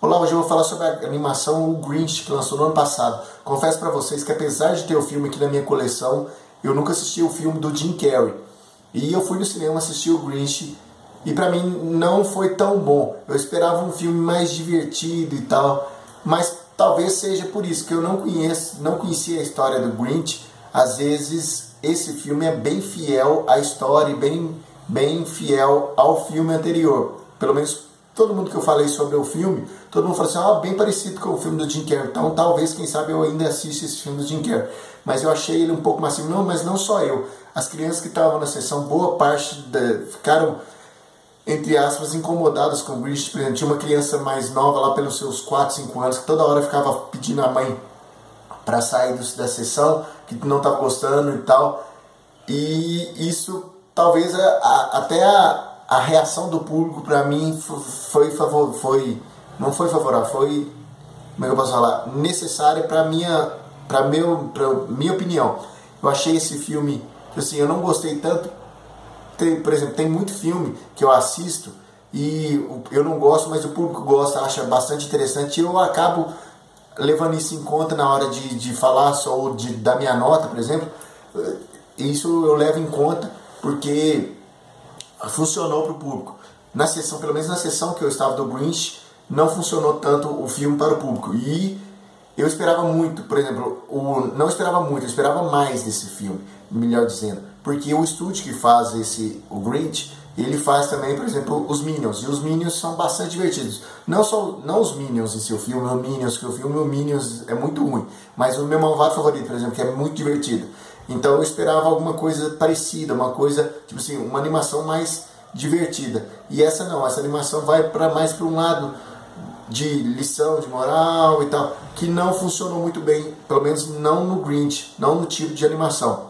Olá, hoje eu vou falar sobre a animação O Grinch, que lançou no ano passado. Confesso para vocês que apesar de ter o filme aqui na minha coleção, eu nunca assisti o filme do Jim Carrey. E eu fui no cinema assistir o Grinch e para mim não foi tão bom. Eu esperava um filme mais divertido e tal, mas talvez seja por isso que eu não conheço, não conhecia a história do Grinch. Às vezes esse filme é bem fiel à história, bem bem fiel ao filme anterior. Pelo menos todo mundo que eu falei sobre o filme, todo mundo falou assim, ah, bem parecido com o filme do Jim Carrey. Então talvez, quem sabe, eu ainda assista esse filme do Jim Carrey. Mas eu achei ele um pouco massivo. Não, mas não só eu. As crianças que estavam na sessão, boa parte de, ficaram, entre aspas, incomodadas com o Grinch. Tinha uma criança mais nova lá pelos seus 4, 5 anos, que toda hora ficava pedindo a mãe para sair do, da sessão, que não estava gostando e tal. E isso talvez a, a, até a, a reação do público para mim foi, favor, foi não foi favorável, foi como é que eu posso falar, necessária para minha para meu para minha opinião. Eu achei esse filme assim, eu não gostei tanto. Tem, por exemplo, tem muito filme que eu assisto e eu não gosto, mas o público gosta, acha bastante interessante e eu acabo levando isso em conta na hora de, de falar só de, da minha nota, por exemplo. Isso eu levo em conta porque funcionou para o público. Na sessão, pelo menos na sessão que eu estava do Grinch, não funcionou tanto o filme para o público. E eu esperava muito, por exemplo, o, não esperava muito, eu esperava mais desse filme, melhor dizendo. Porque o estúdio que faz esse, o Grinch, ele faz também, por exemplo, os Minions. E os Minions são bastante divertidos. Não só não os Minions em seu filme, o Minions, que o filme o Minions é muito ruim. Mas o meu malvado favorito, por exemplo, que é muito divertido. Então eu esperava alguma coisa parecida, uma coisa, tipo assim, uma animação mais divertida. E essa não, essa animação vai para mais para um lado de lição, de moral e tal, que não funcionou muito bem, pelo menos não no Grinch, não no tipo de animação.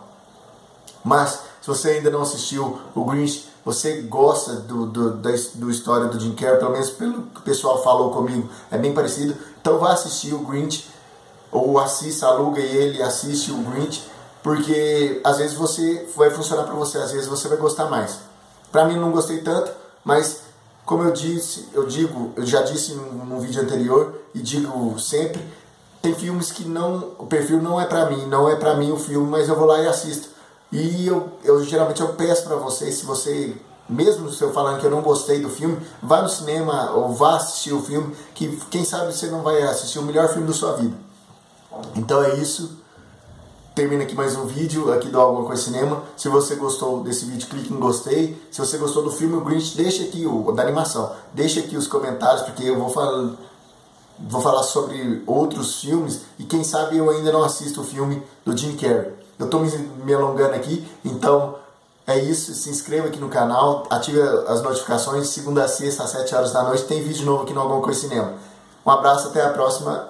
Mas se você ainda não assistiu o Grinch, você gosta do, do, da do história do Jim Carrey, pelo menos pelo que o pessoal falou comigo, é bem parecido, então vá assistir o Grinch, ou assista, aluga ele, assiste o Grinch, porque às vezes você vai funcionar para você, às vezes você vai gostar mais. Para mim não gostei tanto, mas como eu disse, eu digo, eu já disse no vídeo anterior e digo sempre, tem filmes que não, o perfil não é para mim, não é para mim o filme, mas eu vou lá e assisto. E eu, eu geralmente eu peço para vocês, se você mesmo se eu falando que eu não gostei do filme, vá no cinema ou vá assistir o filme, que quem sabe você não vai assistir o melhor filme da sua vida. Então é isso termina aqui mais um vídeo aqui do Alguma Coisa Cinema. Se você gostou desse vídeo, clique em gostei. Se você gostou do filme O Grinch, deixa aqui o da animação. Deixa aqui os comentários porque eu vou falar vou falar sobre outros filmes e quem sabe eu ainda não assisto o filme do Jim Carrey. Eu estou me, me alongando aqui, então é isso. Se inscreva aqui no canal, ative as notificações. Segunda a sexta às 7 horas da noite tem vídeo novo aqui no Alguma Coisa Cinema. Um abraço, até a próxima.